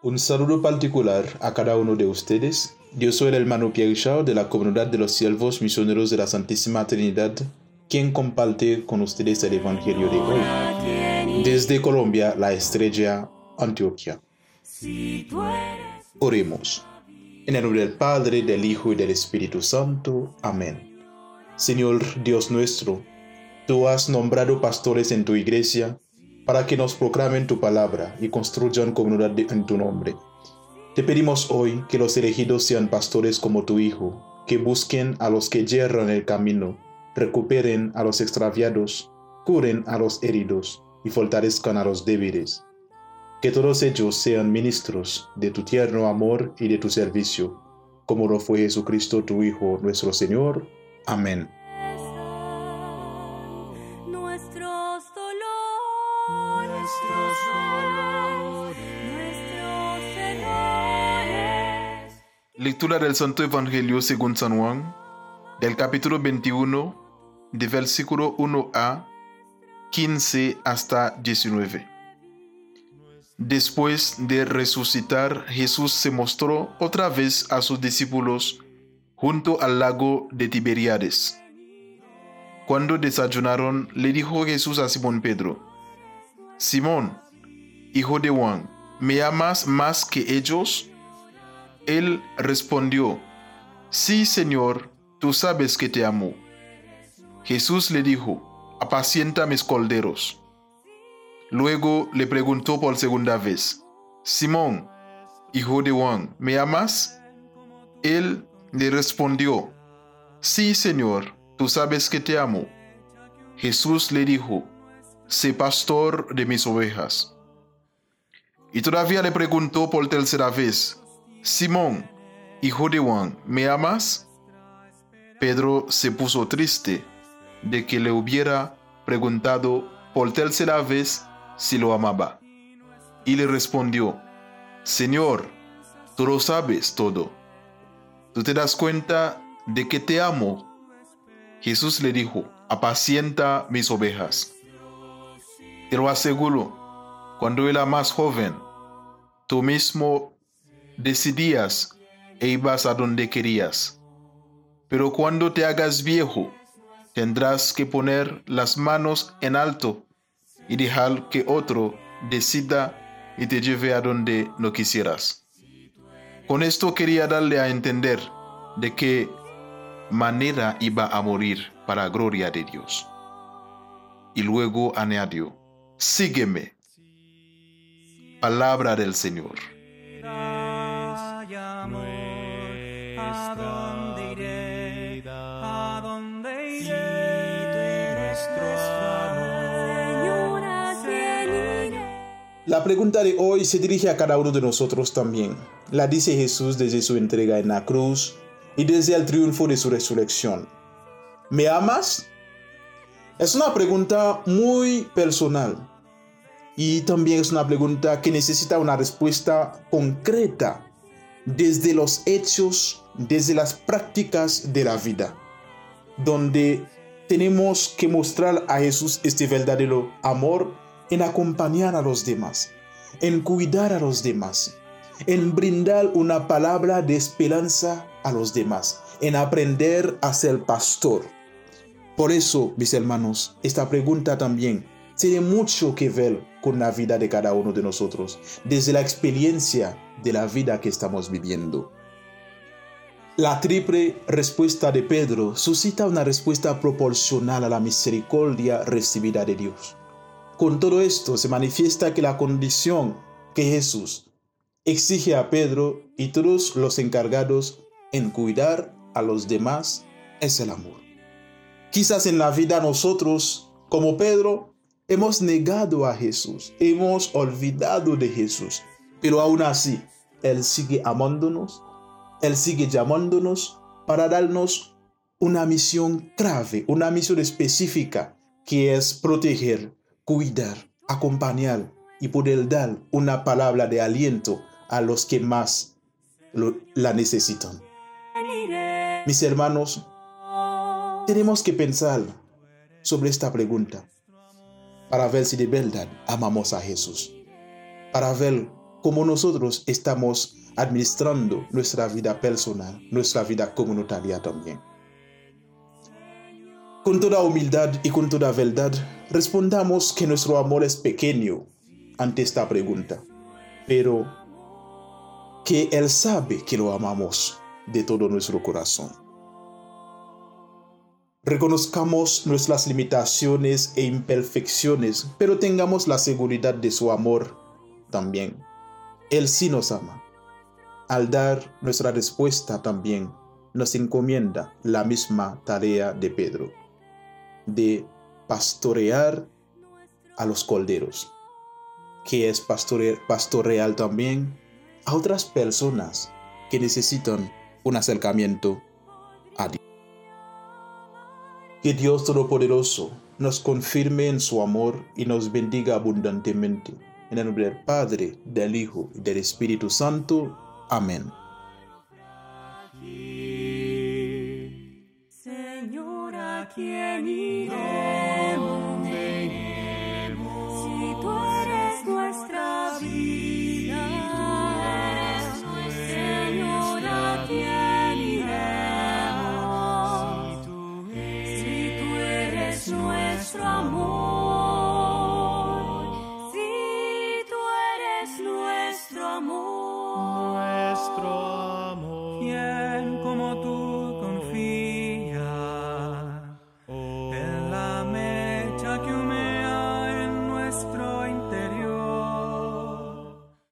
Un saludo particular a cada uno de ustedes. Yo soy el hermano Pierre de la comunidad de los siervos misioneros de la Santísima Trinidad, quien comparte con ustedes el Evangelio de hoy. Desde Colombia, la estrella Antioquia. Oremos. En el nombre del Padre, del Hijo y del Espíritu Santo. Amén. Señor Dios nuestro, tú has nombrado pastores en tu iglesia para que nos proclamen tu palabra y construyan comunidad en tu nombre. Te pedimos hoy que los elegidos sean pastores como tu Hijo, que busquen a los que yerran el camino, recuperen a los extraviados, curen a los heridos y fortalezcan a los débiles. Que todos ellos sean ministros de tu tierno amor y de tu servicio, como lo fue Jesucristo tu Hijo nuestro Señor. Amén. Lectura del Santo Evangelio según San Juan, del capítulo 21, de versículo 1a 15 hasta 19. Después de resucitar, Jesús se mostró otra vez a sus discípulos junto al lago de Tiberiades. Cuando desayunaron, le dijo Jesús a Simón Pedro, Simón, hijo de Juan, ¿me amas más que ellos? Él respondió, Sí, Señor, tú sabes que te amo. Jesús le dijo, Apacienta mis colderos. Luego le preguntó por segunda vez, Simón, hijo de Juan, ¿me amas? Él le respondió, Sí, Señor, tú sabes que te amo. Jesús le dijo, Sé pastor de mis ovejas. Y todavía le preguntó por tercera vez, Simón, hijo de Juan, ¿me amas? Pedro se puso triste de que le hubiera preguntado por tercera vez si lo amaba. Y le respondió, Señor, tú lo sabes todo. ¿Tú te das cuenta de que te amo? Jesús le dijo, apacienta mis ovejas. Te aseguro, cuando era más joven, tú mismo decidías e ibas a donde querías. Pero cuando te hagas viejo, tendrás que poner las manos en alto y dejar que otro decida y te lleve a donde no quisieras. Con esto quería darle a entender de qué manera iba a morir para gloria de Dios. Y luego añadió, sígueme. Palabra del Señor. La pregunta de hoy se dirige a cada uno de nosotros también. La dice Jesús desde su entrega en la cruz y desde el triunfo de su resurrección. ¿Me amas? Es una pregunta muy personal y también es una pregunta que necesita una respuesta concreta desde los hechos, desde las prácticas de la vida, donde tenemos que mostrar a Jesús este verdadero amor en acompañar a los demás, en cuidar a los demás, en brindar una palabra de esperanza a los demás, en aprender a ser pastor. Por eso, mis hermanos, esta pregunta también tiene mucho que ver con la vida de cada uno de nosotros, desde la experiencia de la vida que estamos viviendo. La triple respuesta de Pedro suscita una respuesta proporcional a la misericordia recibida de Dios. Con todo esto se manifiesta que la condición que Jesús exige a Pedro y todos los encargados en cuidar a los demás es el amor. Quizás en la vida nosotros, como Pedro, hemos negado a Jesús, hemos olvidado de Jesús, pero aún así, Él sigue amándonos, Él sigue llamándonos para darnos una misión grave, una misión específica, que es proteger cuidar, acompañar y poder dar una palabra de aliento a los que más la necesitan. Mis hermanos, tenemos que pensar sobre esta pregunta para ver si de verdad amamos a Jesús, para ver como nosotros estamos administrando nuestra vida personal, nuestra vida comunitaria también. Con toda humildad y con toda verdad, respondamos que nuestro amor es pequeño ante esta pregunta, pero que Él sabe que lo amamos de todo nuestro corazón. Reconozcamos nuestras limitaciones e imperfecciones, pero tengamos la seguridad de su amor también. Él sí nos ama. Al dar nuestra respuesta también, nos encomienda la misma tarea de Pedro de pastorear a los colderos, que es pastorear también a otras personas que necesitan un acercamiento. Que Dios Todopoderoso nos confirme en su amor y nos bendiga abundantemente. En el nombre del Padre, del Hijo y del Espíritu Santo. Amén. quién iremos? Si tú eres nuestra vida,